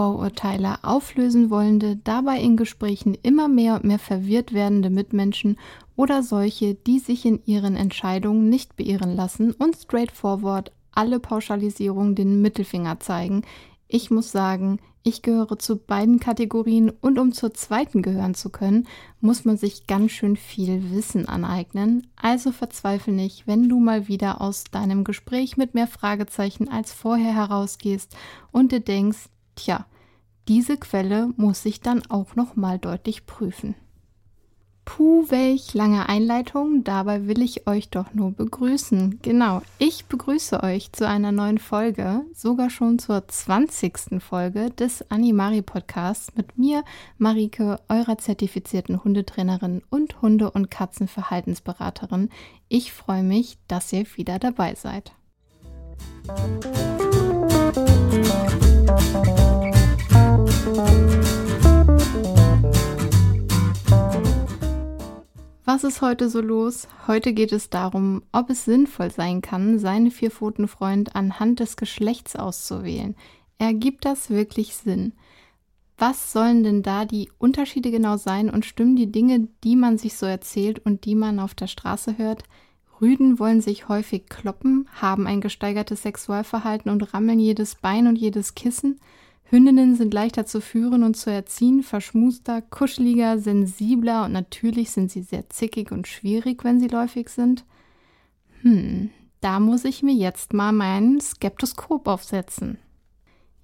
Vorurteile auflösen wollende, dabei in Gesprächen immer mehr und mehr verwirrt werdende Mitmenschen oder solche, die sich in ihren Entscheidungen nicht beirren lassen und straightforward alle Pauschalisierungen den Mittelfinger zeigen. Ich muss sagen, ich gehöre zu beiden Kategorien und um zur zweiten gehören zu können, muss man sich ganz schön viel Wissen aneignen. Also verzweifle nicht, wenn du mal wieder aus deinem Gespräch mit mehr Fragezeichen als vorher herausgehst und dir denkst, tja, diese Quelle muss ich dann auch noch mal deutlich prüfen. Puh, welch lange Einleitung. Dabei will ich euch doch nur begrüßen. Genau, ich begrüße euch zu einer neuen Folge, sogar schon zur 20. Folge des Animari Podcasts mit mir, Marike, eurer zertifizierten Hundetrainerin und Hunde- und Katzenverhaltensberaterin. Ich freue mich, dass ihr wieder dabei seid. Was ist heute so los? Heute geht es darum, ob es sinnvoll sein kann, seinen Vierpfotenfreund anhand des Geschlechts auszuwählen. Ergibt das wirklich Sinn? Was sollen denn da die Unterschiede genau sein und stimmen die Dinge, die man sich so erzählt und die man auf der Straße hört? Rüden wollen sich häufig kloppen, haben ein gesteigertes Sexualverhalten und rammeln jedes Bein und jedes Kissen. Hündinnen sind leichter zu führen und zu erziehen, verschmuster, kuscheliger, sensibler und natürlich sind sie sehr zickig und schwierig, wenn sie läufig sind. Hm, da muss ich mir jetzt mal meinen Skeptoskop aufsetzen.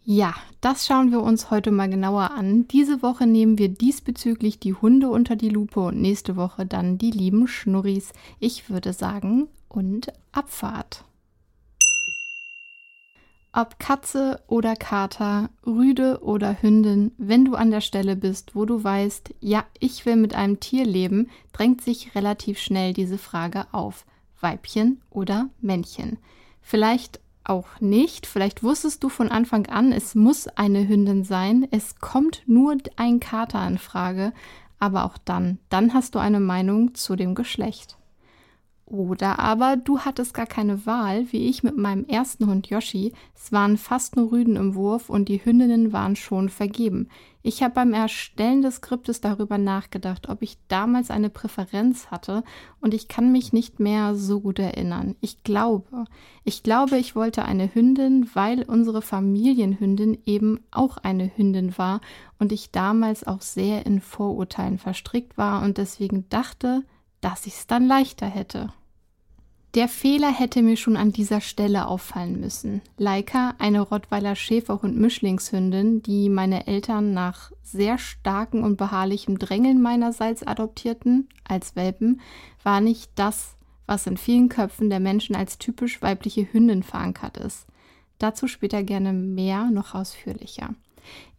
Ja, das schauen wir uns heute mal genauer an. Diese Woche nehmen wir diesbezüglich die Hunde unter die Lupe und nächste Woche dann die lieben Schnurris. Ich würde sagen, und Abfahrt. Ob Katze oder Kater, Rüde oder Hündin, wenn du an der Stelle bist, wo du weißt, ja, ich will mit einem Tier leben, drängt sich relativ schnell diese Frage auf. Weibchen oder Männchen. Vielleicht auch nicht. Vielleicht wusstest du von Anfang an, es muss eine Hündin sein. Es kommt nur ein Kater in Frage. Aber auch dann, dann hast du eine Meinung zu dem Geschlecht. Oder aber du hattest gar keine Wahl, wie ich mit meinem ersten Hund Yoshi. Es waren fast nur Rüden im Wurf und die Hündinnen waren schon vergeben. Ich habe beim Erstellen des Skriptes darüber nachgedacht, ob ich damals eine Präferenz hatte und ich kann mich nicht mehr so gut erinnern. Ich glaube, ich glaube, ich wollte eine Hündin, weil unsere Familienhündin eben auch eine Hündin war und ich damals auch sehr in Vorurteilen verstrickt war und deswegen dachte, dass ich es dann leichter hätte. Der Fehler hätte mir schon an dieser Stelle auffallen müssen. Laika, eine Rottweiler Schäferhund-Mischlingshündin, die meine Eltern nach sehr starken und beharrlichem Drängeln meinerseits adoptierten, als Welpen, war nicht das, was in vielen Köpfen der Menschen als typisch weibliche Hündin verankert ist. Dazu später gerne mehr, noch ausführlicher.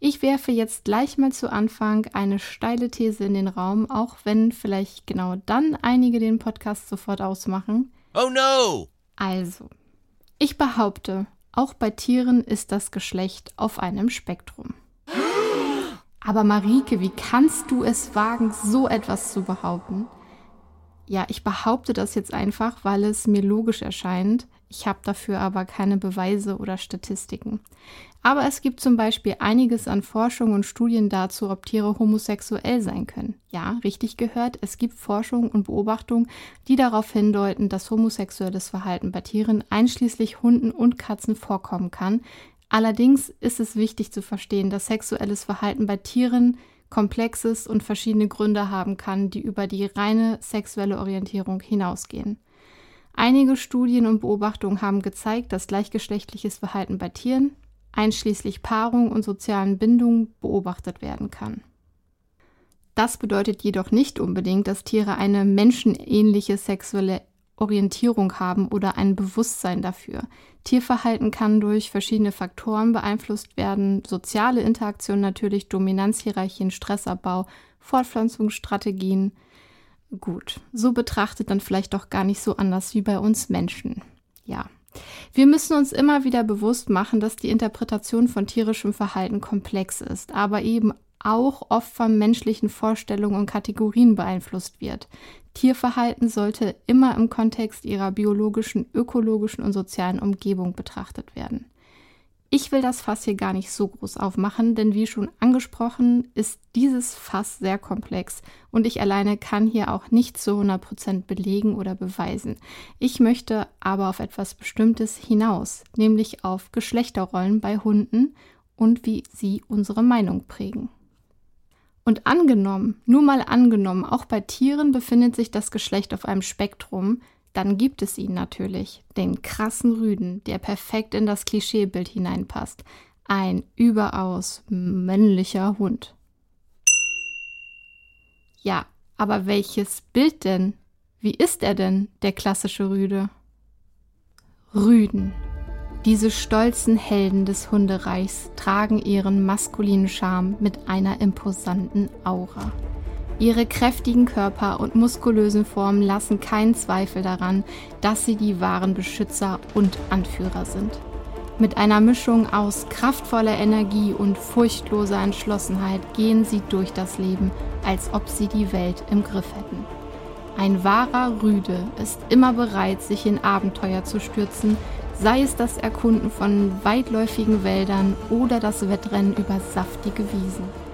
Ich werfe jetzt gleich mal zu Anfang eine steile These in den Raum, auch wenn vielleicht genau dann einige den Podcast sofort ausmachen. Oh no! Also, ich behaupte, auch bei Tieren ist das Geschlecht auf einem Spektrum. Aber Marike, wie kannst du es wagen, so etwas zu behaupten? Ja, ich behaupte das jetzt einfach, weil es mir logisch erscheint. Ich habe dafür aber keine Beweise oder Statistiken. Aber es gibt zum Beispiel einiges an Forschung und Studien dazu, ob Tiere homosexuell sein können. Ja, richtig gehört, es gibt Forschung und Beobachtungen, die darauf hindeuten, dass homosexuelles Verhalten bei Tieren einschließlich Hunden und Katzen vorkommen kann. Allerdings ist es wichtig zu verstehen, dass sexuelles Verhalten bei Tieren komplexes und verschiedene Gründe haben kann, die über die reine sexuelle Orientierung hinausgehen. Einige Studien und Beobachtungen haben gezeigt, dass gleichgeschlechtliches Verhalten bei Tieren, einschließlich Paarung und sozialen Bindungen, beobachtet werden kann. Das bedeutet jedoch nicht unbedingt, dass Tiere eine menschenähnliche sexuelle Orientierung haben oder ein Bewusstsein dafür. Tierverhalten kann durch verschiedene Faktoren beeinflusst werden, soziale Interaktion natürlich, Dominanzhierarchien, Stressabbau, Fortpflanzungsstrategien. Gut, so betrachtet dann vielleicht doch gar nicht so anders wie bei uns Menschen. Ja. Wir müssen uns immer wieder bewusst machen, dass die Interpretation von tierischem Verhalten komplex ist, aber eben auch oft von menschlichen Vorstellungen und Kategorien beeinflusst wird. Tierverhalten sollte immer im Kontext ihrer biologischen, ökologischen und sozialen Umgebung betrachtet werden. Ich will das Fass hier gar nicht so groß aufmachen, denn wie schon angesprochen, ist dieses Fass sehr komplex und ich alleine kann hier auch nicht zu 100% belegen oder beweisen. Ich möchte aber auf etwas Bestimmtes hinaus, nämlich auf Geschlechterrollen bei Hunden und wie sie unsere Meinung prägen. Und angenommen, nur mal angenommen, auch bei Tieren befindet sich das Geschlecht auf einem Spektrum, dann gibt es ihn natürlich, den krassen Rüden, der perfekt in das Klischeebild hineinpasst. Ein überaus männlicher Hund. Ja, aber welches Bild denn? Wie ist er denn, der klassische Rüde? Rüden. Diese stolzen Helden des Hundereichs tragen ihren maskulinen Charme mit einer imposanten Aura. Ihre kräftigen Körper und muskulösen Formen lassen keinen Zweifel daran, dass sie die wahren Beschützer und Anführer sind. Mit einer Mischung aus kraftvoller Energie und furchtloser Entschlossenheit gehen sie durch das Leben, als ob sie die Welt im Griff hätten. Ein wahrer Rüde ist immer bereit, sich in Abenteuer zu stürzen, sei es das Erkunden von weitläufigen Wäldern oder das Wettrennen über saftige Wiesen.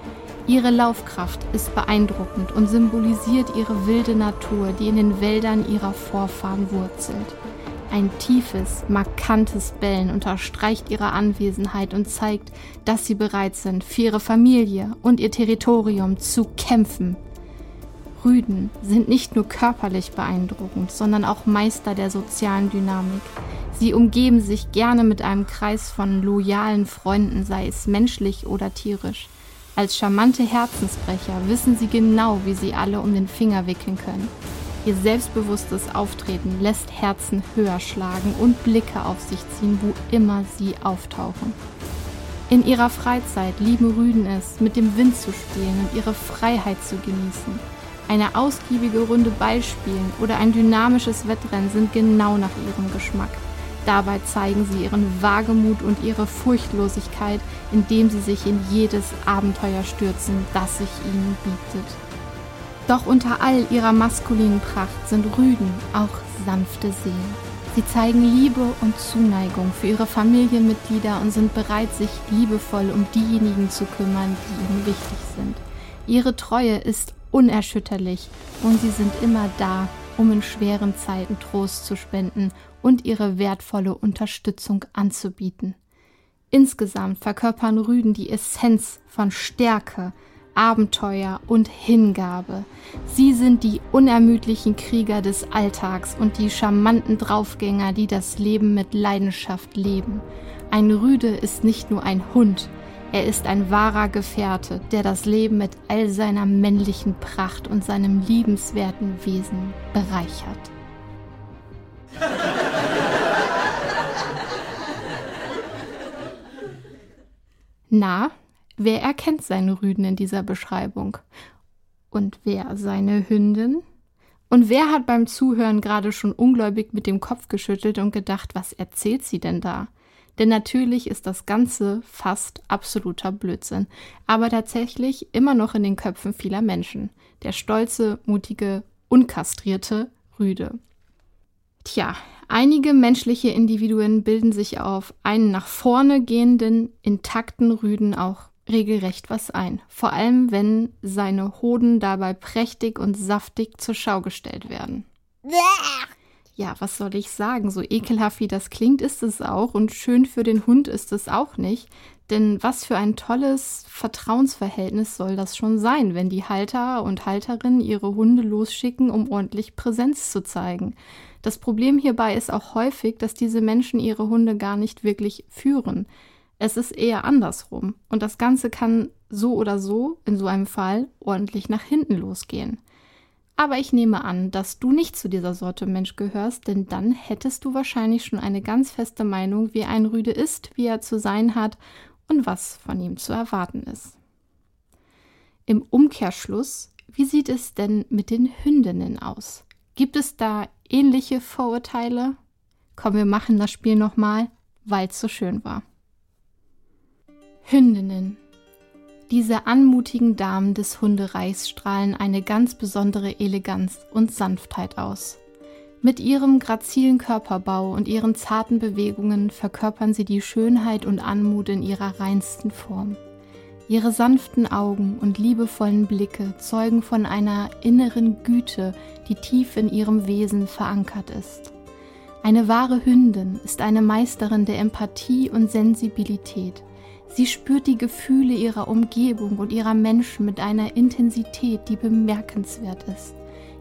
Ihre Laufkraft ist beeindruckend und symbolisiert ihre wilde Natur, die in den Wäldern ihrer Vorfahren wurzelt. Ein tiefes, markantes Bellen unterstreicht ihre Anwesenheit und zeigt, dass sie bereit sind, für ihre Familie und ihr Territorium zu kämpfen. Rüden sind nicht nur körperlich beeindruckend, sondern auch Meister der sozialen Dynamik. Sie umgeben sich gerne mit einem Kreis von loyalen Freunden, sei es menschlich oder tierisch. Als charmante Herzensbrecher wissen sie genau, wie sie alle um den Finger wickeln können. Ihr selbstbewusstes Auftreten lässt Herzen höher schlagen und Blicke auf sich ziehen, wo immer sie auftauchen. In ihrer Freizeit lieben Rüden es, mit dem Wind zu spielen und ihre Freiheit zu genießen. Eine ausgiebige Runde Ball spielen oder ein dynamisches Wettrennen sind genau nach ihrem Geschmack. Dabei zeigen sie ihren Wagemut und ihre Furchtlosigkeit, indem sie sich in jedes Abenteuer stürzen, das sich ihnen bietet. Doch unter all ihrer maskulinen Pracht sind Rüden auch sanfte Seelen. Sie zeigen Liebe und Zuneigung für ihre Familienmitglieder und sind bereit, sich liebevoll um diejenigen zu kümmern, die ihnen wichtig sind. Ihre Treue ist unerschütterlich und sie sind immer da, um in schweren Zeiten Trost zu spenden und ihre wertvolle Unterstützung anzubieten. Insgesamt verkörpern Rüden die Essenz von Stärke, Abenteuer und Hingabe. Sie sind die unermüdlichen Krieger des Alltags und die charmanten Draufgänger, die das Leben mit Leidenschaft leben. Ein Rüde ist nicht nur ein Hund, er ist ein wahrer Gefährte, der das Leben mit all seiner männlichen Pracht und seinem liebenswerten Wesen bereichert. Na, wer erkennt seine Rüden in dieser Beschreibung? Und wer seine Hündin? Und wer hat beim Zuhören gerade schon ungläubig mit dem Kopf geschüttelt und gedacht, was erzählt sie denn da? Denn natürlich ist das Ganze fast absoluter Blödsinn, aber tatsächlich immer noch in den Köpfen vieler Menschen. Der stolze, mutige, unkastrierte Rüde. Tja, einige menschliche Individuen bilden sich auf einen nach vorne gehenden, intakten Rüden auch regelrecht was ein. Vor allem, wenn seine Hoden dabei prächtig und saftig zur Schau gestellt werden. Ja, was soll ich sagen? So ekelhaft wie das klingt, ist es auch. Und schön für den Hund ist es auch nicht. Denn was für ein tolles Vertrauensverhältnis soll das schon sein, wenn die Halter und Halterinnen ihre Hunde losschicken, um ordentlich Präsenz zu zeigen. Das Problem hierbei ist auch häufig, dass diese Menschen ihre Hunde gar nicht wirklich führen. Es ist eher andersrum. Und das Ganze kann so oder so, in so einem Fall, ordentlich nach hinten losgehen. Aber ich nehme an, dass du nicht zu dieser Sorte Mensch gehörst, denn dann hättest du wahrscheinlich schon eine ganz feste Meinung, wie ein Rüde ist, wie er zu sein hat und was von ihm zu erwarten ist. Im Umkehrschluss, wie sieht es denn mit den Hündinnen aus? Gibt es da ähnliche Vorurteile? Komm, wir machen das Spiel nochmal, weil es so schön war. Hündinnen. Diese anmutigen Damen des Hundereichs strahlen eine ganz besondere Eleganz und Sanftheit aus. Mit ihrem grazilen Körperbau und ihren zarten Bewegungen verkörpern sie die Schönheit und Anmut in ihrer reinsten Form. Ihre sanften Augen und liebevollen Blicke zeugen von einer inneren Güte, die tief in ihrem Wesen verankert ist. Eine wahre Hündin ist eine Meisterin der Empathie und Sensibilität. Sie spürt die Gefühle ihrer Umgebung und ihrer Menschen mit einer Intensität, die bemerkenswert ist.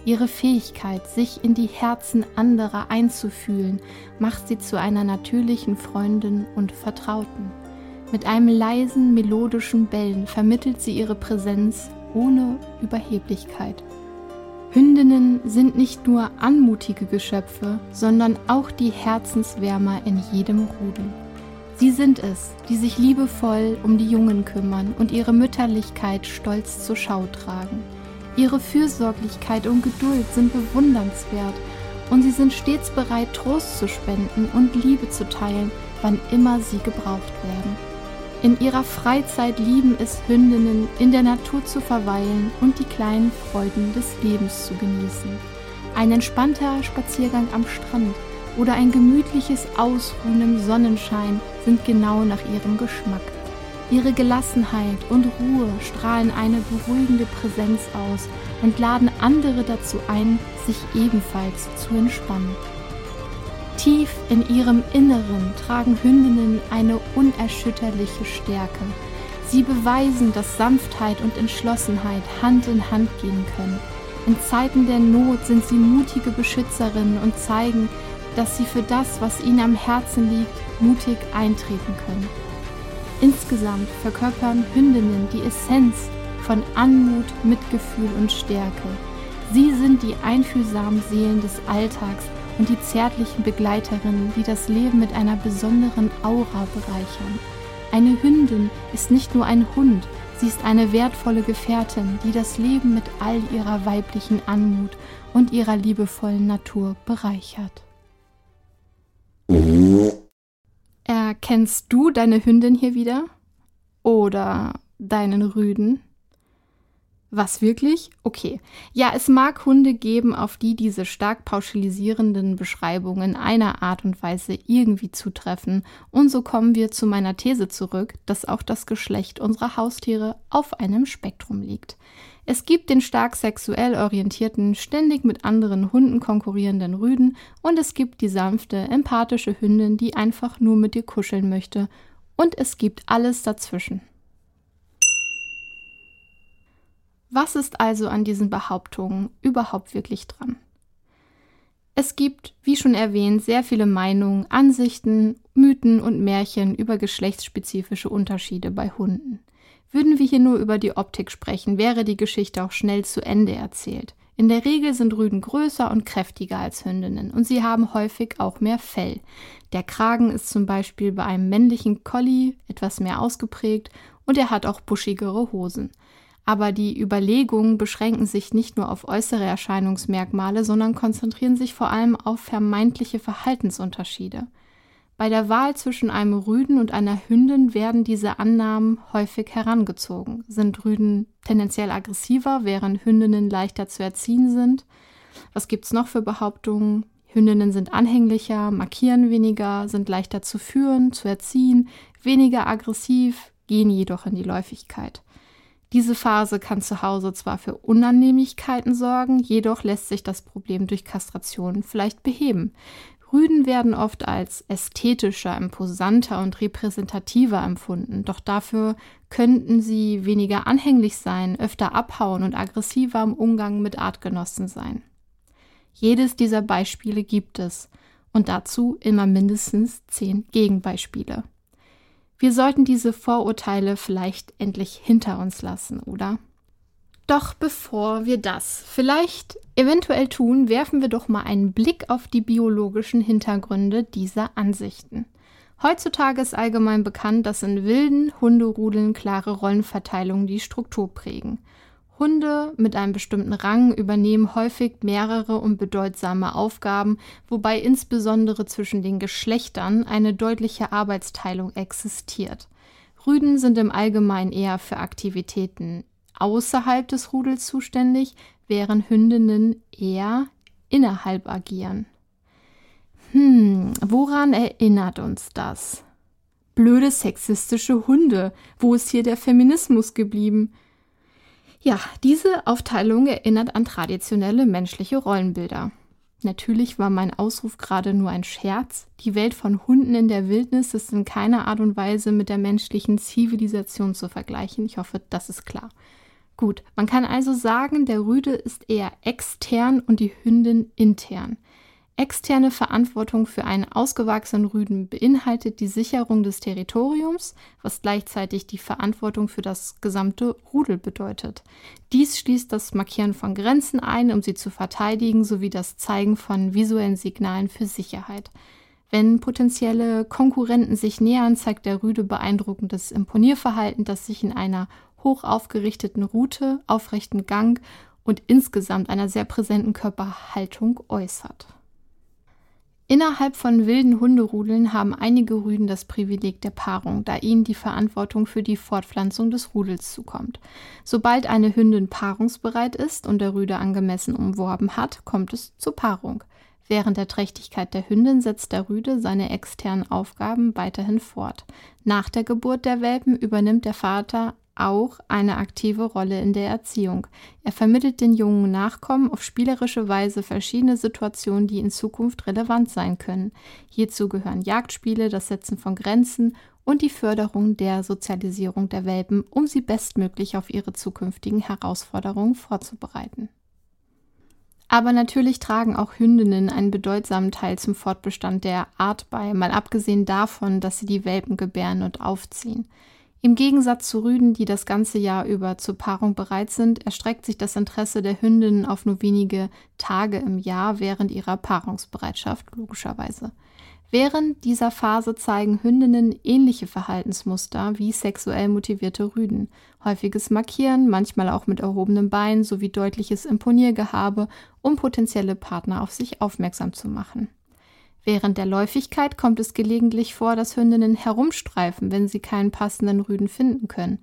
Ihre Fähigkeit, sich in die Herzen anderer einzufühlen, macht sie zu einer natürlichen Freundin und Vertrauten. Mit einem leisen, melodischen Bellen vermittelt sie ihre Präsenz ohne Überheblichkeit. Hündinnen sind nicht nur anmutige Geschöpfe, sondern auch die Herzenswärmer in jedem Rudel. Sie sind es, die sich liebevoll um die Jungen kümmern und ihre Mütterlichkeit stolz zur Schau tragen. Ihre Fürsorglichkeit und Geduld sind bewundernswert und sie sind stets bereit, Trost zu spenden und Liebe zu teilen, wann immer sie gebraucht werden. In ihrer Freizeit lieben es Hündinnen, in der Natur zu verweilen und die kleinen Freuden des Lebens zu genießen. Ein entspannter Spaziergang am Strand oder ein gemütliches Ausruhen im Sonnenschein sind genau nach ihrem Geschmack. Ihre Gelassenheit und Ruhe strahlen eine beruhigende Präsenz aus und laden andere dazu ein, sich ebenfalls zu entspannen. Tief in ihrem Inneren tragen Hündinnen eine unerschütterliche Stärke. Sie beweisen, dass Sanftheit und Entschlossenheit Hand in Hand gehen können. In Zeiten der Not sind sie mutige Beschützerinnen und zeigen, dass sie für das, was ihnen am Herzen liegt, mutig eintreten können. Insgesamt verkörpern Hündinnen die Essenz von Anmut, Mitgefühl und Stärke. Sie sind die einfühlsamen Seelen des Alltags und die zärtlichen Begleiterinnen, die das Leben mit einer besonderen Aura bereichern. Eine Hündin ist nicht nur ein Hund, sie ist eine wertvolle Gefährtin, die das Leben mit all ihrer weiblichen Anmut und ihrer liebevollen Natur bereichert. Erkennst du deine Hündin hier wieder? Oder deinen Rüden? Was wirklich? Okay. Ja, es mag Hunde geben, auf die diese stark pauschalisierenden Beschreibungen einer Art und Weise irgendwie zutreffen. Und so kommen wir zu meiner These zurück, dass auch das Geschlecht unserer Haustiere auf einem Spektrum liegt. Es gibt den stark sexuell orientierten, ständig mit anderen Hunden konkurrierenden Rüden und es gibt die sanfte, empathische Hündin, die einfach nur mit dir kuscheln möchte. Und es gibt alles dazwischen. Was ist also an diesen Behauptungen überhaupt wirklich dran? Es gibt, wie schon erwähnt, sehr viele Meinungen, Ansichten, Mythen und Märchen über geschlechtsspezifische Unterschiede bei Hunden. Würden wir hier nur über die Optik sprechen, wäre die Geschichte auch schnell zu Ende erzählt. In der Regel sind Rüden größer und kräftiger als Hündinnen und sie haben häufig auch mehr Fell. Der Kragen ist zum Beispiel bei einem männlichen Collie etwas mehr ausgeprägt und er hat auch buschigere Hosen. Aber die Überlegungen beschränken sich nicht nur auf äußere Erscheinungsmerkmale, sondern konzentrieren sich vor allem auf vermeintliche Verhaltensunterschiede. Bei der Wahl zwischen einem Rüden und einer Hündin werden diese Annahmen häufig herangezogen. Sind Rüden tendenziell aggressiver, während Hündinnen leichter zu erziehen sind? Was gibt's noch für Behauptungen? Hündinnen sind anhänglicher, markieren weniger, sind leichter zu führen, zu erziehen, weniger aggressiv, gehen jedoch in die Läufigkeit. Diese Phase kann zu Hause zwar für Unannehmlichkeiten sorgen, jedoch lässt sich das Problem durch Kastration vielleicht beheben. Rüden werden oft als ästhetischer, imposanter und repräsentativer empfunden, doch dafür könnten sie weniger anhänglich sein, öfter abhauen und aggressiver im Umgang mit Artgenossen sein. Jedes dieser Beispiele gibt es und dazu immer mindestens zehn Gegenbeispiele. Wir sollten diese Vorurteile vielleicht endlich hinter uns lassen, oder? Doch bevor wir das vielleicht eventuell tun, werfen wir doch mal einen Blick auf die biologischen Hintergründe dieser Ansichten. Heutzutage ist allgemein bekannt, dass in wilden Hunderudeln klare Rollenverteilungen die Struktur prägen. Hunde mit einem bestimmten Rang übernehmen häufig mehrere und bedeutsame Aufgaben, wobei insbesondere zwischen den Geschlechtern eine deutliche Arbeitsteilung existiert. Rüden sind im Allgemeinen eher für Aktivitäten außerhalb des Rudels zuständig, während Hündinnen eher innerhalb agieren. Hm, woran erinnert uns das? Blöde sexistische Hunde. Wo ist hier der Feminismus geblieben? Ja, diese Aufteilung erinnert an traditionelle menschliche Rollenbilder. Natürlich war mein Ausruf gerade nur ein Scherz. Die Welt von Hunden in der Wildnis ist in keiner Art und Weise mit der menschlichen Zivilisation zu vergleichen. Ich hoffe, das ist klar. Gut, man kann also sagen, der Rüde ist eher extern und die Hündin intern. Externe Verantwortung für einen ausgewachsenen Rüden beinhaltet die Sicherung des Territoriums, was gleichzeitig die Verantwortung für das gesamte Rudel bedeutet. Dies schließt das Markieren von Grenzen ein, um sie zu verteidigen, sowie das Zeigen von visuellen Signalen für Sicherheit. Wenn potenzielle Konkurrenten sich nähern, zeigt der Rüde beeindruckendes Imponierverhalten, das sich in einer hoch aufgerichteten Route, aufrechten Gang und insgesamt einer sehr präsenten Körperhaltung äußert. Innerhalb von wilden Hunderudeln haben einige Rüden das Privileg der Paarung, da ihnen die Verantwortung für die Fortpflanzung des Rudels zukommt. Sobald eine Hündin paarungsbereit ist und der Rüde angemessen umworben hat, kommt es zur Paarung. Während der Trächtigkeit der Hündin setzt der Rüde seine externen Aufgaben weiterhin fort. Nach der Geburt der Welpen übernimmt der Vater auch eine aktive Rolle in der Erziehung. Er vermittelt den jungen Nachkommen auf spielerische Weise verschiedene Situationen, die in Zukunft relevant sein können. Hierzu gehören Jagdspiele, das Setzen von Grenzen und die Förderung der Sozialisierung der Welpen, um sie bestmöglich auf ihre zukünftigen Herausforderungen vorzubereiten. Aber natürlich tragen auch Hündinnen einen bedeutsamen Teil zum Fortbestand der Art bei, mal abgesehen davon, dass sie die Welpen gebären und aufziehen. Im Gegensatz zu Rüden, die das ganze Jahr über zur Paarung bereit sind, erstreckt sich das Interesse der Hündinnen auf nur wenige Tage im Jahr während ihrer Paarungsbereitschaft, logischerweise. Während dieser Phase zeigen Hündinnen ähnliche Verhaltensmuster wie sexuell motivierte Rüden. Häufiges Markieren, manchmal auch mit erhobenem Bein sowie deutliches Imponiergehabe, um potenzielle Partner auf sich aufmerksam zu machen. Während der Läufigkeit kommt es gelegentlich vor, dass Hündinnen herumstreifen, wenn sie keinen passenden Rüden finden können.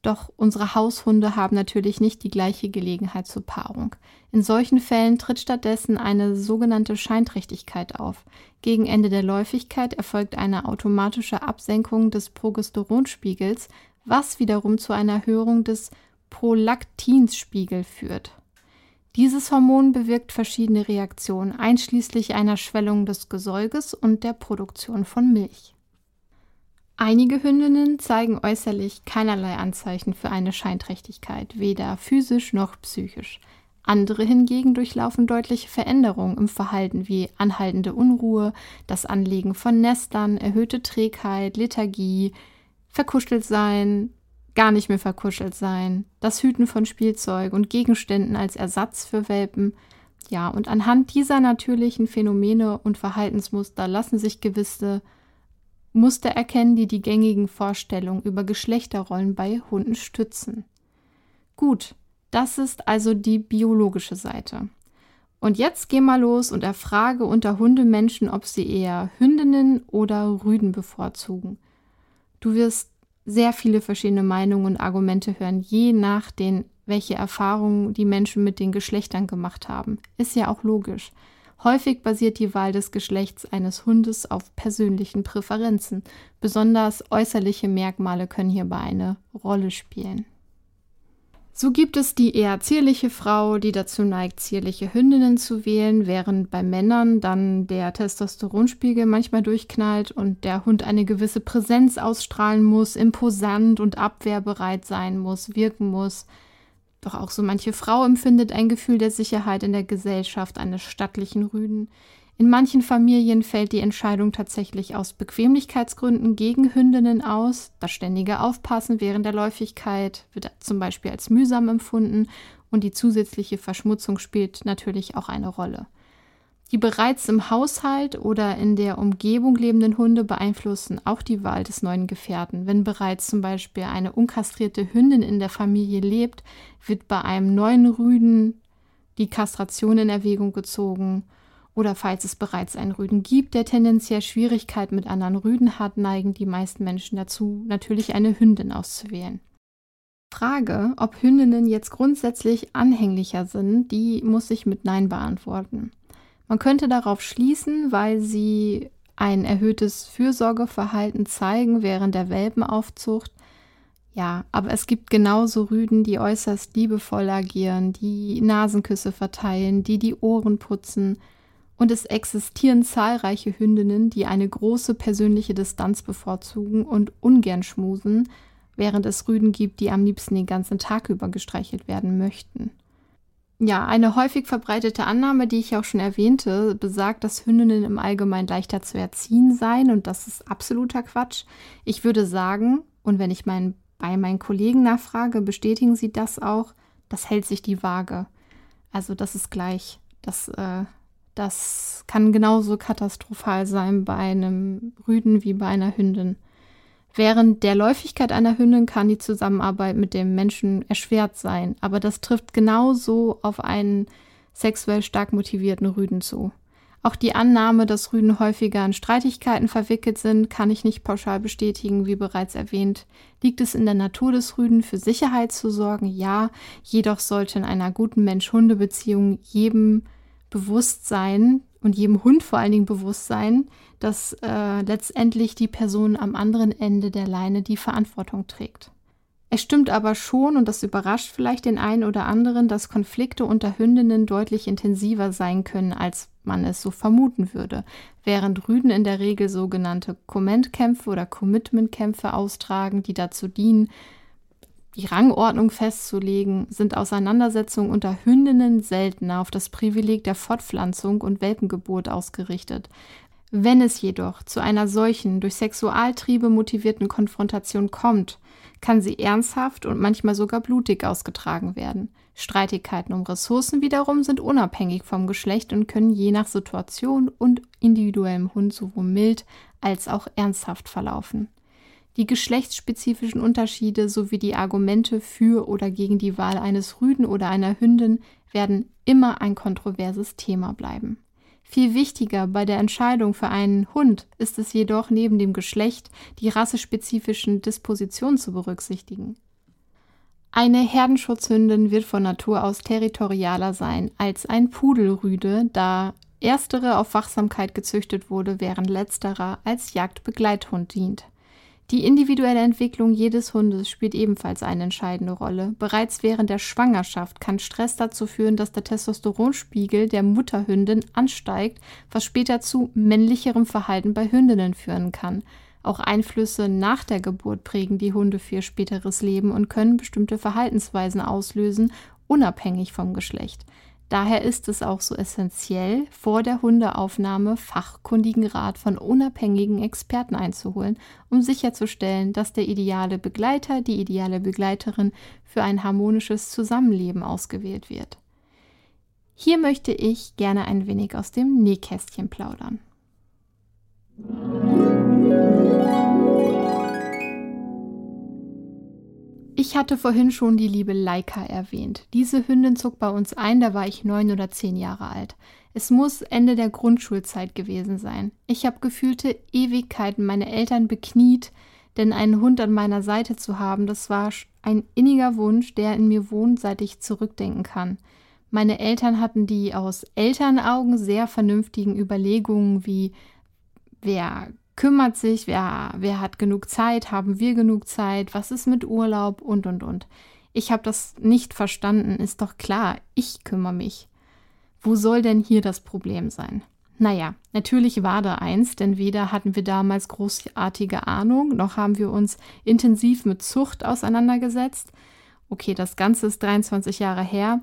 Doch unsere Haushunde haben natürlich nicht die gleiche Gelegenheit zur Paarung. In solchen Fällen tritt stattdessen eine sogenannte Scheinträchtigkeit auf. Gegen Ende der Läufigkeit erfolgt eine automatische Absenkung des Progesteronspiegels, was wiederum zu einer Erhöhung des Prolaktinspiegels führt. Dieses Hormon bewirkt verschiedene Reaktionen, einschließlich einer Schwellung des Gesäuges und der Produktion von Milch. Einige Hündinnen zeigen äußerlich keinerlei Anzeichen für eine Scheinträchtigkeit, weder physisch noch psychisch. Andere hingegen durchlaufen deutliche Veränderungen im Verhalten wie anhaltende Unruhe, das Anlegen von Nestern, erhöhte Trägheit, Lethargie, verkuschelt sein, gar nicht mehr verkuschelt sein, das Hüten von Spielzeug und Gegenständen als Ersatz für Welpen. Ja, und anhand dieser natürlichen Phänomene und Verhaltensmuster lassen sich gewisse Muster erkennen, die die gängigen Vorstellungen über Geschlechterrollen bei Hunden stützen. Gut, das ist also die biologische Seite. Und jetzt geh mal los und erfrage unter Hundemenschen, ob sie eher Hündinnen oder Rüden bevorzugen. Du wirst sehr viele verschiedene Meinungen und Argumente hören, je nach den, welche Erfahrungen die Menschen mit den Geschlechtern gemacht haben. Ist ja auch logisch. Häufig basiert die Wahl des Geschlechts eines Hundes auf persönlichen Präferenzen. Besonders äußerliche Merkmale können hierbei eine Rolle spielen. So gibt es die eher zierliche Frau, die dazu neigt, zierliche Hündinnen zu wählen, während bei Männern dann der Testosteronspiegel manchmal durchknallt und der Hund eine gewisse Präsenz ausstrahlen muss, imposant und abwehrbereit sein muss, wirken muss. Doch auch so manche Frau empfindet ein Gefühl der Sicherheit in der Gesellschaft eines stattlichen Rüden. In manchen Familien fällt die Entscheidung tatsächlich aus Bequemlichkeitsgründen gegen Hündinnen aus. Das ständige Aufpassen während der Läufigkeit wird zum Beispiel als mühsam empfunden und die zusätzliche Verschmutzung spielt natürlich auch eine Rolle. Die bereits im Haushalt oder in der Umgebung lebenden Hunde beeinflussen auch die Wahl des neuen Gefährten. Wenn bereits zum Beispiel eine unkastrierte Hündin in der Familie lebt, wird bei einem neuen Rüden die Kastration in Erwägung gezogen oder falls es bereits einen Rüden gibt, der tendenziell Schwierigkeiten mit anderen Rüden hat, neigen die meisten Menschen dazu, natürlich eine Hündin auszuwählen. Frage, ob Hündinnen jetzt grundsätzlich anhänglicher sind, die muss ich mit Nein beantworten. Man könnte darauf schließen, weil sie ein erhöhtes Fürsorgeverhalten zeigen während der Welpenaufzucht. Ja, aber es gibt genauso Rüden, die äußerst liebevoll agieren, die Nasenküsse verteilen, die die Ohren putzen. Und es existieren zahlreiche Hündinnen, die eine große persönliche Distanz bevorzugen und ungern schmusen, während es Rüden gibt, die am liebsten den ganzen Tag über gestreichelt werden möchten. Ja, eine häufig verbreitete Annahme, die ich auch schon erwähnte, besagt, dass Hündinnen im Allgemeinen leichter zu erziehen seien und das ist absoluter Quatsch. Ich würde sagen, und wenn ich mein, bei meinen Kollegen nachfrage, bestätigen sie das auch, das hält sich die Waage. Also das ist gleich. Das, äh, das kann genauso katastrophal sein bei einem Rüden wie bei einer Hündin. Während der Läufigkeit einer Hündin kann die Zusammenarbeit mit dem Menschen erschwert sein, aber das trifft genauso auf einen sexuell stark motivierten Rüden zu. Auch die Annahme, dass Rüden häufiger in Streitigkeiten verwickelt sind, kann ich nicht pauschal bestätigen, wie bereits erwähnt. Liegt es in der Natur des Rüden, für Sicherheit zu sorgen? Ja, jedoch sollte in einer guten Mensch-Hunde-Beziehung jedem bewusst sein und jedem Hund vor allen Dingen bewusst sein, dass äh, letztendlich die Person am anderen Ende der Leine die Verantwortung trägt. Es stimmt aber schon, und das überrascht vielleicht den einen oder anderen, dass Konflikte unter Hündinnen deutlich intensiver sein können, als man es so vermuten würde, während Rüden in der Regel sogenannte Kommentkämpfe oder Commitmentkämpfe austragen, die dazu dienen, die Rangordnung festzulegen, sind Auseinandersetzungen unter Hündinnen seltener auf das Privileg der Fortpflanzung und Welpengeburt ausgerichtet, wenn es jedoch zu einer solchen durch Sexualtriebe motivierten Konfrontation kommt, kann sie ernsthaft und manchmal sogar blutig ausgetragen werden. Streitigkeiten um Ressourcen wiederum sind unabhängig vom Geschlecht und können je nach Situation und individuellem Hund sowohl mild als auch ernsthaft verlaufen. Die geschlechtsspezifischen Unterschiede sowie die Argumente für oder gegen die Wahl eines Rüden oder einer Hündin werden immer ein kontroverses Thema bleiben. Viel wichtiger bei der Entscheidung für einen Hund ist es jedoch neben dem Geschlecht die rassespezifischen Dispositionen zu berücksichtigen. Eine Herdenschutzhündin wird von Natur aus territorialer sein als ein Pudelrüde, da erstere auf Wachsamkeit gezüchtet wurde, während letzterer als Jagdbegleithund dient. Die individuelle Entwicklung jedes Hundes spielt ebenfalls eine entscheidende Rolle. Bereits während der Schwangerschaft kann Stress dazu führen, dass der Testosteronspiegel der Mutterhündin ansteigt, was später zu männlicherem Verhalten bei Hündinnen führen kann. Auch Einflüsse nach der Geburt prägen die Hunde für ihr späteres Leben und können bestimmte Verhaltensweisen auslösen, unabhängig vom Geschlecht. Daher ist es auch so essentiell, vor der Hundeaufnahme fachkundigen Rat von unabhängigen Experten einzuholen, um sicherzustellen, dass der ideale Begleiter, die ideale Begleiterin für ein harmonisches Zusammenleben ausgewählt wird. Hier möchte ich gerne ein wenig aus dem Nähkästchen plaudern. Ich hatte vorhin schon die liebe Laika erwähnt. Diese Hündin zog bei uns ein, da war ich neun oder zehn Jahre alt. Es muss Ende der Grundschulzeit gewesen sein. Ich habe gefühlte Ewigkeiten meine Eltern bekniet, denn einen Hund an meiner Seite zu haben, das war ein inniger Wunsch, der in mir wohnt, seit ich zurückdenken kann. Meine Eltern hatten die aus Elternaugen sehr vernünftigen Überlegungen wie wer kümmert sich, wer, wer hat genug Zeit, haben wir genug Zeit, was ist mit Urlaub und, und, und. Ich habe das nicht verstanden, ist doch klar, ich kümmere mich. Wo soll denn hier das Problem sein? Naja, natürlich war da eins, denn weder hatten wir damals großartige Ahnung, noch haben wir uns intensiv mit Zucht auseinandergesetzt. Okay, das Ganze ist 23 Jahre her,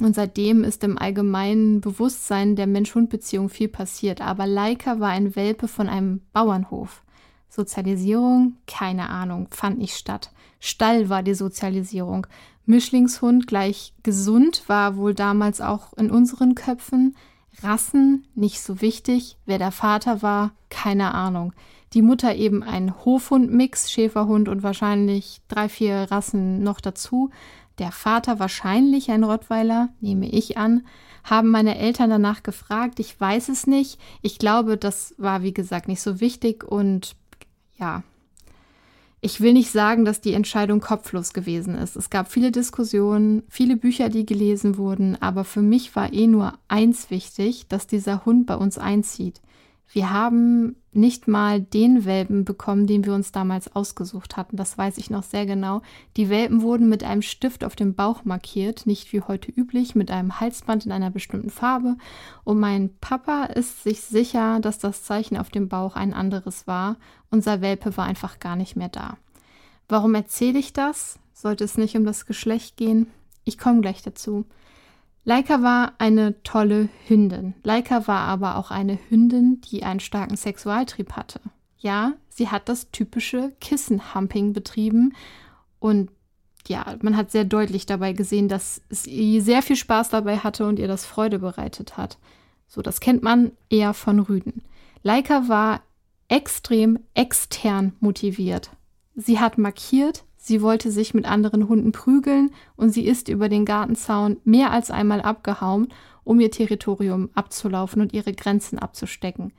und seitdem ist im allgemeinen Bewusstsein der Mensch-Hund-Beziehung viel passiert. Aber Laika war ein Welpe von einem Bauernhof. Sozialisierung? Keine Ahnung, fand nicht statt. Stall war die Sozialisierung. Mischlingshund gleich gesund war wohl damals auch in unseren Köpfen. Rassen nicht so wichtig. Wer der Vater war, keine Ahnung. Die Mutter eben ein Hofhund-Mix, Schäferhund und wahrscheinlich drei, vier Rassen noch dazu der Vater wahrscheinlich ein Rottweiler, nehme ich an, haben meine Eltern danach gefragt. Ich weiß es nicht. Ich glaube, das war, wie gesagt, nicht so wichtig und ja. Ich will nicht sagen, dass die Entscheidung kopflos gewesen ist. Es gab viele Diskussionen, viele Bücher, die gelesen wurden, aber für mich war eh nur eins wichtig, dass dieser Hund bei uns einzieht. Wir haben nicht mal den Welpen bekommen, den wir uns damals ausgesucht hatten. Das weiß ich noch sehr genau. Die Welpen wurden mit einem Stift auf dem Bauch markiert, nicht wie heute üblich, mit einem Halsband in einer bestimmten Farbe. Und mein Papa ist sich sicher, dass das Zeichen auf dem Bauch ein anderes war. Unser Welpe war einfach gar nicht mehr da. Warum erzähle ich das? Sollte es nicht um das Geschlecht gehen? Ich komme gleich dazu. Laika war eine tolle Hündin. Laika war aber auch eine Hündin, die einen starken Sexualtrieb hatte. Ja, sie hat das typische Kissenhumping betrieben und ja, man hat sehr deutlich dabei gesehen, dass sie sehr viel Spaß dabei hatte und ihr das Freude bereitet hat. So, das kennt man eher von Rüden. Laika war extrem extern motiviert. Sie hat markiert, Sie wollte sich mit anderen Hunden prügeln und sie ist über den Gartenzaun mehr als einmal abgehauen, um ihr Territorium abzulaufen und ihre Grenzen abzustecken.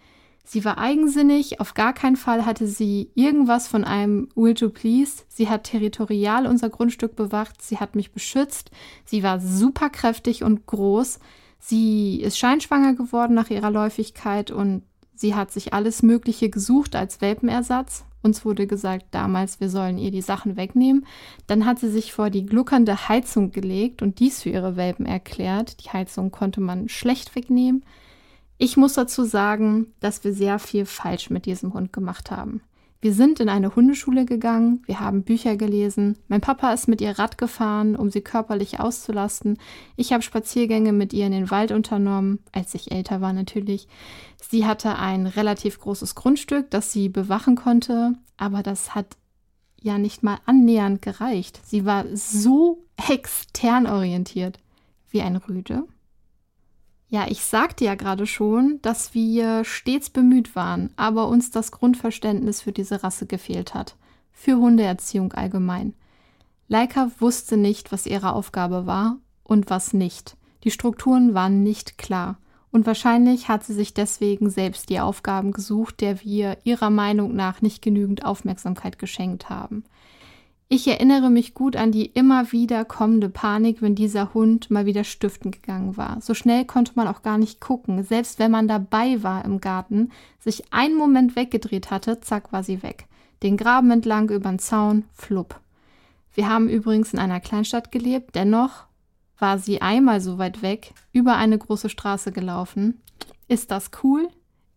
Sie war eigensinnig, auf gar keinen Fall hatte sie irgendwas von einem Will to Please. Sie hat territorial unser Grundstück bewacht, sie hat mich beschützt, sie war superkräftig und groß. Sie ist scheinschwanger geworden nach ihrer Läufigkeit und sie hat sich alles Mögliche gesucht als Welpenersatz. Uns wurde gesagt damals, wir sollen ihr die Sachen wegnehmen. Dann hat sie sich vor die gluckernde Heizung gelegt und dies für ihre Welpen erklärt. Die Heizung konnte man schlecht wegnehmen. Ich muss dazu sagen, dass wir sehr viel falsch mit diesem Hund gemacht haben. Wir sind in eine Hundeschule gegangen, wir haben Bücher gelesen. Mein Papa ist mit ihr Rad gefahren, um sie körperlich auszulasten. Ich habe Spaziergänge mit ihr in den Wald unternommen, als ich älter war natürlich. Sie hatte ein relativ großes Grundstück, das sie bewachen konnte, aber das hat ja nicht mal annähernd gereicht. Sie war so extern orientiert wie ein Rüde. Ja, ich sagte ja gerade schon, dass wir stets bemüht waren, aber uns das Grundverständnis für diese Rasse gefehlt hat. Für Hundeerziehung allgemein. Leica wusste nicht, was ihre Aufgabe war und was nicht. Die Strukturen waren nicht klar. Und wahrscheinlich hat sie sich deswegen selbst die Aufgaben gesucht, der wir ihrer Meinung nach nicht genügend Aufmerksamkeit geschenkt haben. Ich erinnere mich gut an die immer wieder kommende Panik, wenn dieser Hund mal wieder stiften gegangen war. So schnell konnte man auch gar nicht gucken. Selbst wenn man dabei war im Garten, sich einen Moment weggedreht hatte, zack, war sie weg. Den Graben entlang, über den Zaun, flupp. Wir haben übrigens in einer Kleinstadt gelebt, dennoch war sie einmal so weit weg, über eine große Straße gelaufen. Ist das cool?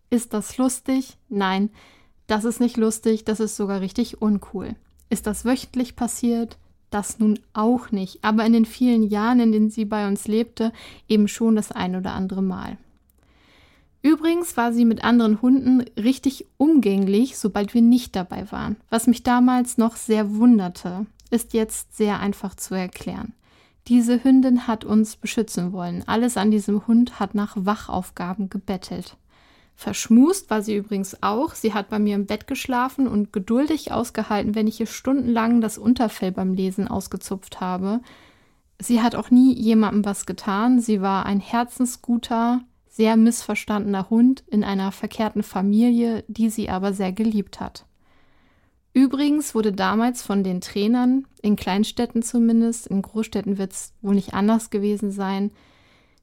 Ist das lustig? Nein, das ist nicht lustig, das ist sogar richtig uncool. Ist das wöchentlich passiert? Das nun auch nicht, aber in den vielen Jahren, in denen sie bei uns lebte, eben schon das ein oder andere Mal. Übrigens war sie mit anderen Hunden richtig umgänglich, sobald wir nicht dabei waren. Was mich damals noch sehr wunderte, ist jetzt sehr einfach zu erklären. Diese Hündin hat uns beschützen wollen. Alles an diesem Hund hat nach Wachaufgaben gebettelt. Verschmust war sie übrigens auch. Sie hat bei mir im Bett geschlafen und geduldig ausgehalten, wenn ich ihr stundenlang das Unterfell beim Lesen ausgezupft habe. Sie hat auch nie jemandem was getan. Sie war ein herzensguter, sehr missverstandener Hund in einer verkehrten Familie, die sie aber sehr geliebt hat. Übrigens wurde damals von den Trainern, in Kleinstädten zumindest, in Großstädten wird es wohl nicht anders gewesen sein,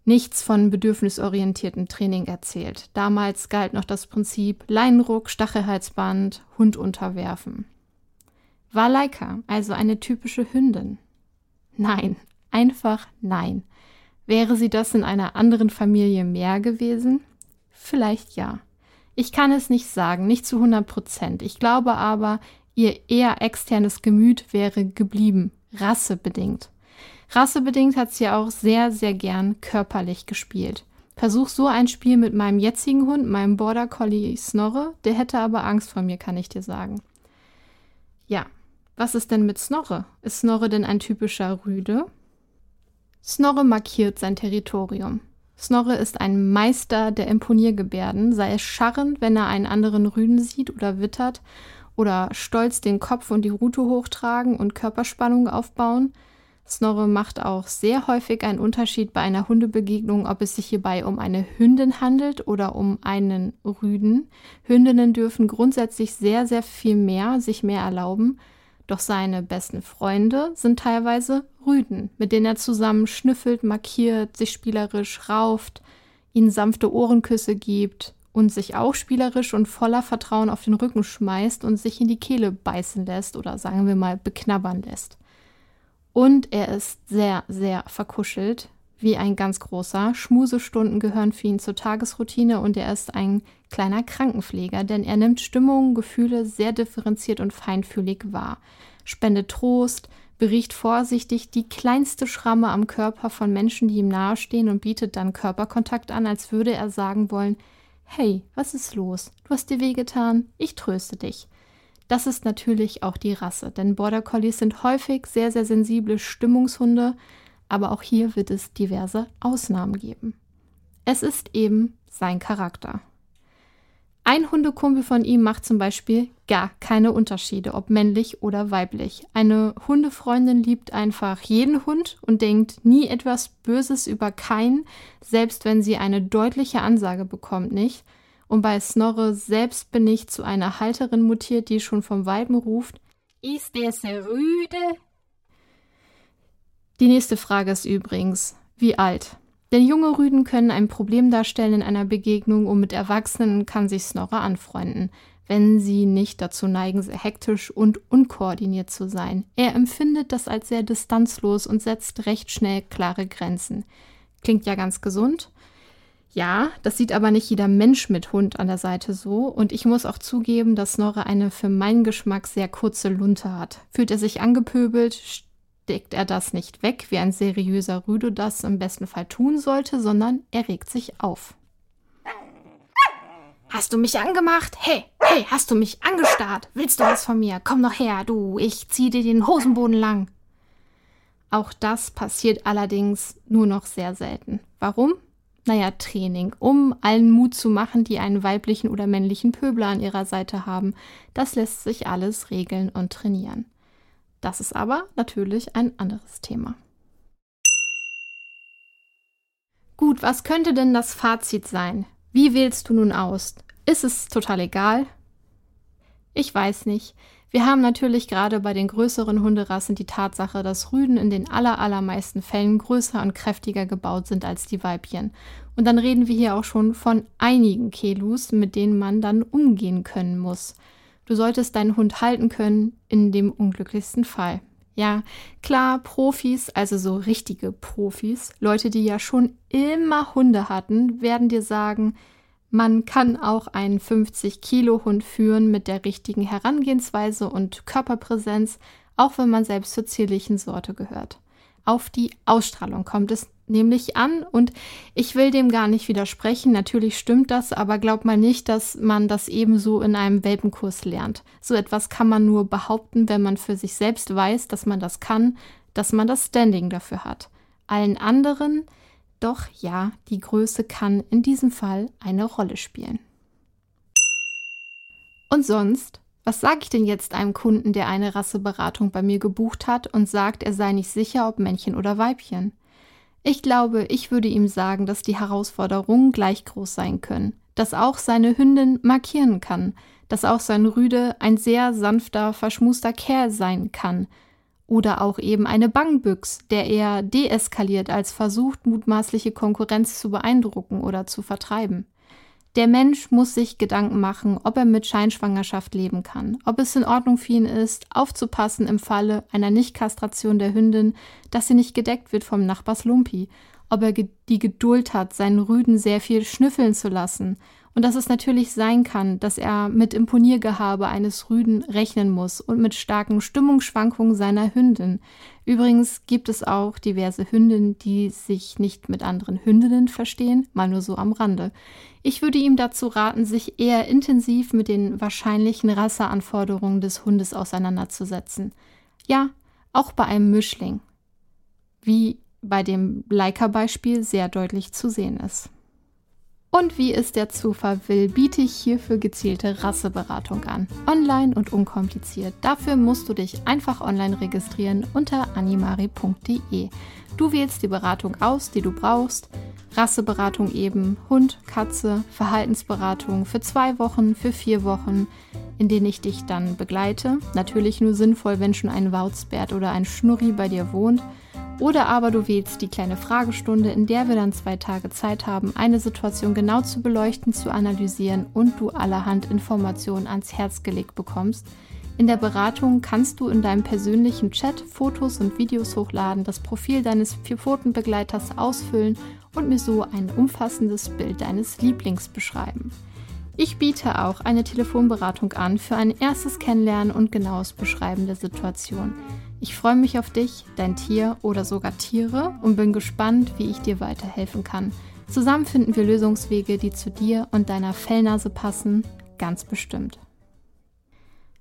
nichts von bedürfnisorientiertem Training erzählt. Damals galt noch das Prinzip Leinenruck, Stachelhalsband, Hund unterwerfen. War Laika also eine typische Hündin? Nein, einfach nein. Wäre sie das in einer anderen Familie mehr gewesen? Vielleicht ja. Ich kann es nicht sagen, nicht zu 100 Prozent. Ich glaube aber, ihr eher externes Gemüt wäre geblieben, rassebedingt. Rassebedingt hat sie auch sehr, sehr gern körperlich gespielt. Versuch so ein Spiel mit meinem jetzigen Hund, meinem Border Collie Snorre, der hätte aber Angst vor mir, kann ich dir sagen. Ja, was ist denn mit Snorre? Ist Snorre denn ein typischer Rüde? Snorre markiert sein Territorium. Snorre ist ein Meister der Imponiergebärden, sei es scharrend, wenn er einen anderen Rüden sieht oder wittert, oder stolz den Kopf und die Rute hochtragen und Körperspannung aufbauen, Snorre macht auch sehr häufig einen Unterschied bei einer Hundebegegnung, ob es sich hierbei um eine Hündin handelt oder um einen Rüden. Hündinnen dürfen grundsätzlich sehr, sehr viel mehr, sich mehr erlauben. Doch seine besten Freunde sind teilweise Rüden, mit denen er zusammen schnüffelt, markiert, sich spielerisch rauft, ihnen sanfte Ohrenküsse gibt und sich auch spielerisch und voller Vertrauen auf den Rücken schmeißt und sich in die Kehle beißen lässt oder sagen wir mal beknabbern lässt. Und er ist sehr, sehr verkuschelt, wie ein ganz großer. Schmusestunden gehören für ihn zur Tagesroutine und er ist ein kleiner Krankenpfleger, denn er nimmt Stimmungen, Gefühle sehr differenziert und feinfühlig wahr, spendet Trost, bericht vorsichtig die kleinste Schramme am Körper von Menschen, die ihm nahestehen und bietet dann Körperkontakt an, als würde er sagen wollen, Hey, was ist los? Du hast dir wehgetan? Ich tröste dich. Das ist natürlich auch die Rasse, denn Border Collies sind häufig sehr, sehr sensible Stimmungshunde, aber auch hier wird es diverse Ausnahmen geben. Es ist eben sein Charakter. Ein Hundekumpel von ihm macht zum Beispiel gar keine Unterschiede, ob männlich oder weiblich. Eine Hundefreundin liebt einfach jeden Hund und denkt nie etwas Böses über keinen, selbst wenn sie eine deutliche Ansage bekommt, nicht. Und bei Snorre selbst bin ich zu einer Halterin mutiert, die schon vom Weiben ruft: Ist der so rüde? Die nächste Frage ist übrigens: Wie alt? Denn junge Rüden können ein Problem darstellen in einer Begegnung und mit Erwachsenen kann sich Snorre anfreunden, wenn sie nicht dazu neigen, sehr hektisch und unkoordiniert zu sein. Er empfindet das als sehr distanzlos und setzt recht schnell klare Grenzen. Klingt ja ganz gesund. Ja, das sieht aber nicht jeder Mensch mit Hund an der Seite so. Und ich muss auch zugeben, dass Snorre eine für meinen Geschmack sehr kurze Lunte hat. Fühlt er sich angepöbelt, steckt er das nicht weg, wie ein seriöser Rüde das im besten Fall tun sollte, sondern er regt sich auf. Hast du mich angemacht? Hey, hey, hast du mich angestarrt? Willst du was von mir? Komm doch her, du, ich zieh dir den Hosenboden lang. Auch das passiert allerdings nur noch sehr selten. Warum? Naja, Training, um allen Mut zu machen, die einen weiblichen oder männlichen Pöbler an ihrer Seite haben. Das lässt sich alles regeln und trainieren. Das ist aber natürlich ein anderes Thema. Gut, was könnte denn das Fazit sein? Wie wählst du nun aus? Ist es total egal? Ich weiß nicht. Wir haben natürlich gerade bei den größeren Hunderassen die Tatsache, dass Rüden in den allermeisten Fällen größer und kräftiger gebaut sind als die Weibchen. Und dann reden wir hier auch schon von einigen Kelus, mit denen man dann umgehen können muss. Du solltest deinen Hund halten können in dem unglücklichsten Fall. Ja, klar, Profis, also so richtige Profis, Leute, die ja schon immer Hunde hatten, werden dir sagen, man kann auch einen 50-Kilo-Hund führen mit der richtigen Herangehensweise und Körperpräsenz, auch wenn man selbst zur zierlichen Sorte gehört. Auf die Ausstrahlung kommt es nämlich an und ich will dem gar nicht widersprechen. Natürlich stimmt das, aber glaub mal nicht, dass man das ebenso in einem Welpenkurs lernt. So etwas kann man nur behaupten, wenn man für sich selbst weiß, dass man das kann, dass man das Standing dafür hat. Allen anderen doch ja, die Größe kann in diesem Fall eine Rolle spielen. Und sonst, was sage ich denn jetzt einem Kunden, der eine Rasseberatung bei mir gebucht hat und sagt, er sei nicht sicher, ob Männchen oder Weibchen? Ich glaube, ich würde ihm sagen, dass die Herausforderungen gleich groß sein können, dass auch seine Hündin markieren kann, dass auch sein Rüde ein sehr sanfter, verschmuster Kerl sein kann oder auch eben eine Bangbüchs, der eher deeskaliert als versucht, mutmaßliche Konkurrenz zu beeindrucken oder zu vertreiben. Der Mensch muss sich Gedanken machen, ob er mit Scheinschwangerschaft leben kann, ob es in Ordnung für ihn ist, aufzupassen im Falle einer Nichtkastration der Hündin, dass sie nicht gedeckt wird vom Nachbars Lumpi, ob er die Geduld hat, seinen Rüden sehr viel schnüffeln zu lassen und dass es natürlich sein kann, dass er mit Imponiergehabe eines Rüden rechnen muss und mit starken Stimmungsschwankungen seiner Hündin. Übrigens gibt es auch diverse Hündinnen, die sich nicht mit anderen Hündinnen verstehen, mal nur so am Rande. Ich würde ihm dazu raten, sich eher intensiv mit den wahrscheinlichen Rasseanforderungen des Hundes auseinanderzusetzen. Ja, auch bei einem Mischling. Wie bei dem Leica-Beispiel sehr deutlich zu sehen ist. Und wie es der Zufall will, biete ich hierfür gezielte Rasseberatung an. Online und unkompliziert. Dafür musst du dich einfach online registrieren unter animari.de. Du wählst die Beratung aus, die du brauchst. Rasseberatung eben, Hund, Katze, Verhaltensberatung für zwei Wochen, für vier Wochen, in denen ich dich dann begleite. Natürlich nur sinnvoll, wenn schon ein Wauzbert oder ein Schnurri bei dir wohnt. Oder aber du wählst die kleine Fragestunde, in der wir dann zwei Tage Zeit haben, eine Situation genau zu beleuchten, zu analysieren und du allerhand Informationen ans Herz gelegt bekommst. In der Beratung kannst du in deinem persönlichen Chat Fotos und Videos hochladen, das Profil deines Vierpfotenbegleiters ausfüllen und mir so ein umfassendes Bild deines Lieblings beschreiben. Ich biete auch eine Telefonberatung an für ein erstes Kennenlernen und genaues Beschreiben der Situation. Ich freue mich auf dich, dein Tier oder sogar Tiere und bin gespannt, wie ich dir weiterhelfen kann. Zusammen finden wir Lösungswege, die zu dir und deiner Fellnase passen, ganz bestimmt.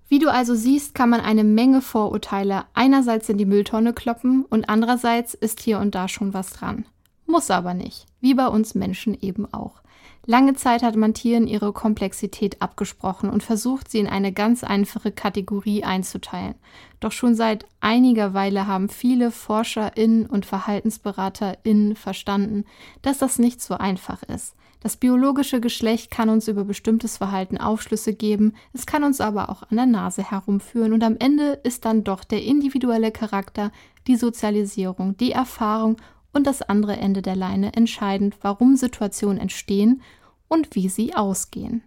Wie du also siehst, kann man eine Menge Vorurteile einerseits in die Mülltonne kloppen und andererseits ist hier und da schon was dran. Muss aber nicht, wie bei uns Menschen eben auch. Lange Zeit hat man Tieren ihre Komplexität abgesprochen und versucht, sie in eine ganz einfache Kategorie einzuteilen. Doch schon seit einiger Weile haben viele ForscherInnen und VerhaltensberaterInnen verstanden, dass das nicht so einfach ist. Das biologische Geschlecht kann uns über bestimmtes Verhalten Aufschlüsse geben, es kann uns aber auch an der Nase herumführen und am Ende ist dann doch der individuelle Charakter, die Sozialisierung, die Erfahrung und das andere Ende der Leine entscheidend, warum Situationen entstehen und wie sie ausgehen.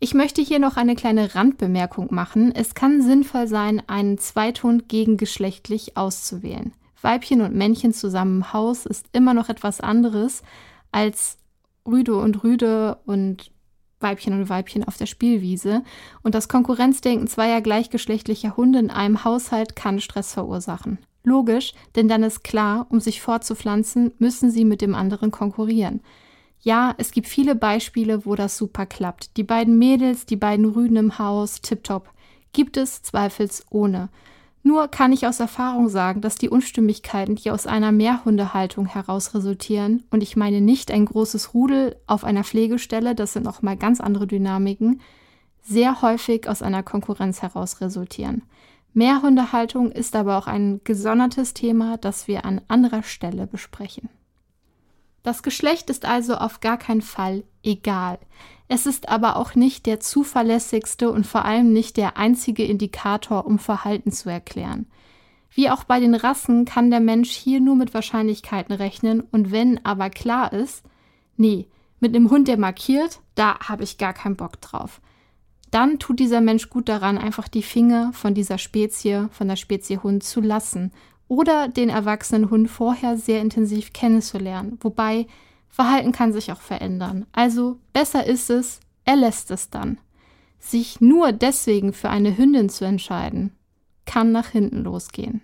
Ich möchte hier noch eine kleine Randbemerkung machen. Es kann sinnvoll sein, einen Zweiton gegengeschlechtlich auszuwählen. Weibchen und Männchen zusammen im Haus ist immer noch etwas anderes als Rüde und Rüde und Weibchen und Weibchen auf der Spielwiese. Und das Konkurrenzdenken zweier gleichgeschlechtlicher Hunde in einem Haushalt kann Stress verursachen. Logisch, denn dann ist klar, um sich fortzupflanzen, müssen sie mit dem anderen konkurrieren. Ja, es gibt viele Beispiele, wo das super klappt. Die beiden Mädels, die beiden Rüden im Haus, tipptopp. Gibt es zweifelsohne. Nur kann ich aus Erfahrung sagen, dass die Unstimmigkeiten, die aus einer Mehrhundehaltung heraus resultieren, und ich meine nicht ein großes Rudel auf einer Pflegestelle, das sind nochmal ganz andere Dynamiken, sehr häufig aus einer Konkurrenz heraus resultieren. Mehrhundehaltung ist aber auch ein gesondertes Thema, das wir an anderer Stelle besprechen. Das Geschlecht ist also auf gar keinen Fall egal. Es ist aber auch nicht der zuverlässigste und vor allem nicht der einzige Indikator, um Verhalten zu erklären. Wie auch bei den Rassen kann der Mensch hier nur mit Wahrscheinlichkeiten rechnen und wenn aber klar ist, nee, mit einem Hund, der markiert, da habe ich gar keinen Bock drauf dann tut dieser Mensch gut daran, einfach die Finger von dieser Spezie, von der Spezie Hund zu lassen oder den erwachsenen Hund vorher sehr intensiv kennenzulernen. Wobei Verhalten kann sich auch verändern. Also besser ist es, er lässt es dann. Sich nur deswegen für eine Hündin zu entscheiden, kann nach hinten losgehen.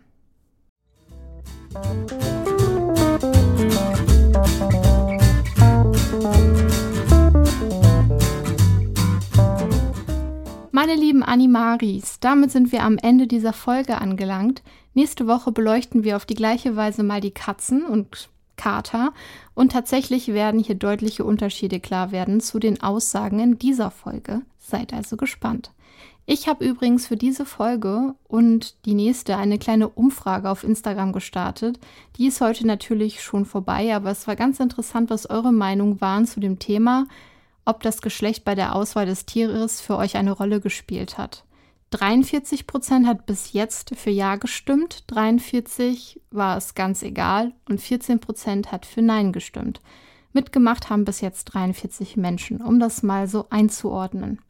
Meine lieben Animaris, damit sind wir am Ende dieser Folge angelangt. Nächste Woche beleuchten wir auf die gleiche Weise mal die Katzen und Kater und tatsächlich werden hier deutliche Unterschiede klar werden zu den Aussagen in dieser Folge. Seid also gespannt. Ich habe übrigens für diese Folge und die nächste eine kleine Umfrage auf Instagram gestartet. Die ist heute natürlich schon vorbei, aber es war ganz interessant, was eure Meinungen waren zu dem Thema ob das Geschlecht bei der Auswahl des Tieres für euch eine Rolle gespielt hat. 43 Prozent hat bis jetzt für Ja gestimmt, 43 war es ganz egal und 14 Prozent hat für Nein gestimmt. Mitgemacht haben bis jetzt 43 Menschen, um das mal so einzuordnen.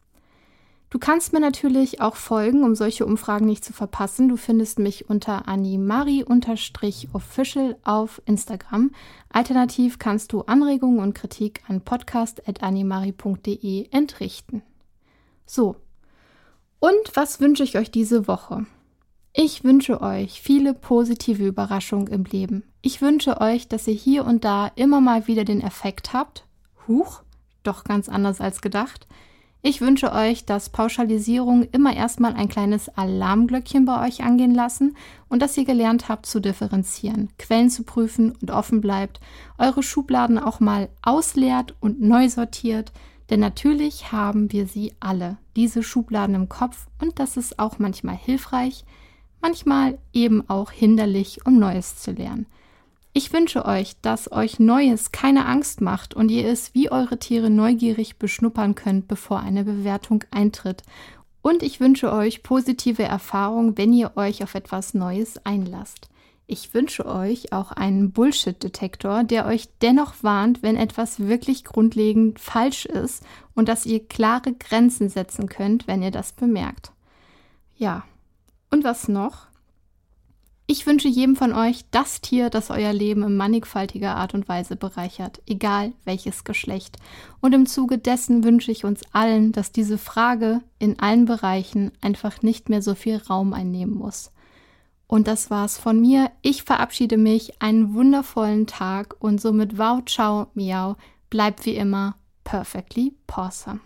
Du kannst mir natürlich auch folgen, um solche Umfragen nicht zu verpassen. Du findest mich unter animari-official auf Instagram. Alternativ kannst du Anregungen und Kritik an podcast.animari.de entrichten. So. Und was wünsche ich euch diese Woche? Ich wünsche euch viele positive Überraschungen im Leben. Ich wünsche euch, dass ihr hier und da immer mal wieder den Effekt habt, huch, doch ganz anders als gedacht, Ich wünsche euch, dass Pauschalisierung immer erstmal ein kleines Alarmglöckchen bei euch angehen lassen und dass ihr gelernt habt zu differenzieren, Quellen zu prüfen und offen bleibt, eure Schubladen auch mal ausleert und neu sortiert, denn natürlich haben wir sie alle, diese Schubladen im Kopf und das ist auch manchmal hilfreich, manchmal eben auch hinderlich, um Neues zu lernen. Ich wünsche euch, dass euch Neues keine Angst macht und ihr es wie eure Tiere neugierig beschnuppern könnt, bevor eine Bewertung eintritt. Und ich wünsche euch positive Erfahrungen, wenn ihr euch auf etwas Neues einlasst. Ich wünsche euch auch einen Bullshit-Detektor, der euch dennoch warnt, wenn etwas wirklich grundlegend falsch ist und dass ihr klare Grenzen setzen könnt, wenn ihr das bemerkt. Ja. Und was noch? Ich wünsche jedem von euch das Tier, das euer Leben in mannigfaltiger Art und Weise bereichert, egal welches Geschlecht. Und im Zuge dessen wünsche ich uns allen, dass diese Frage in allen Bereichen einfach nicht mehr so viel Raum einnehmen muss. Und das war's von mir. Ich verabschiede mich. Einen wundervollen Tag und somit wow, ciao, miau. Bleibt wie immer perfectly pawsome.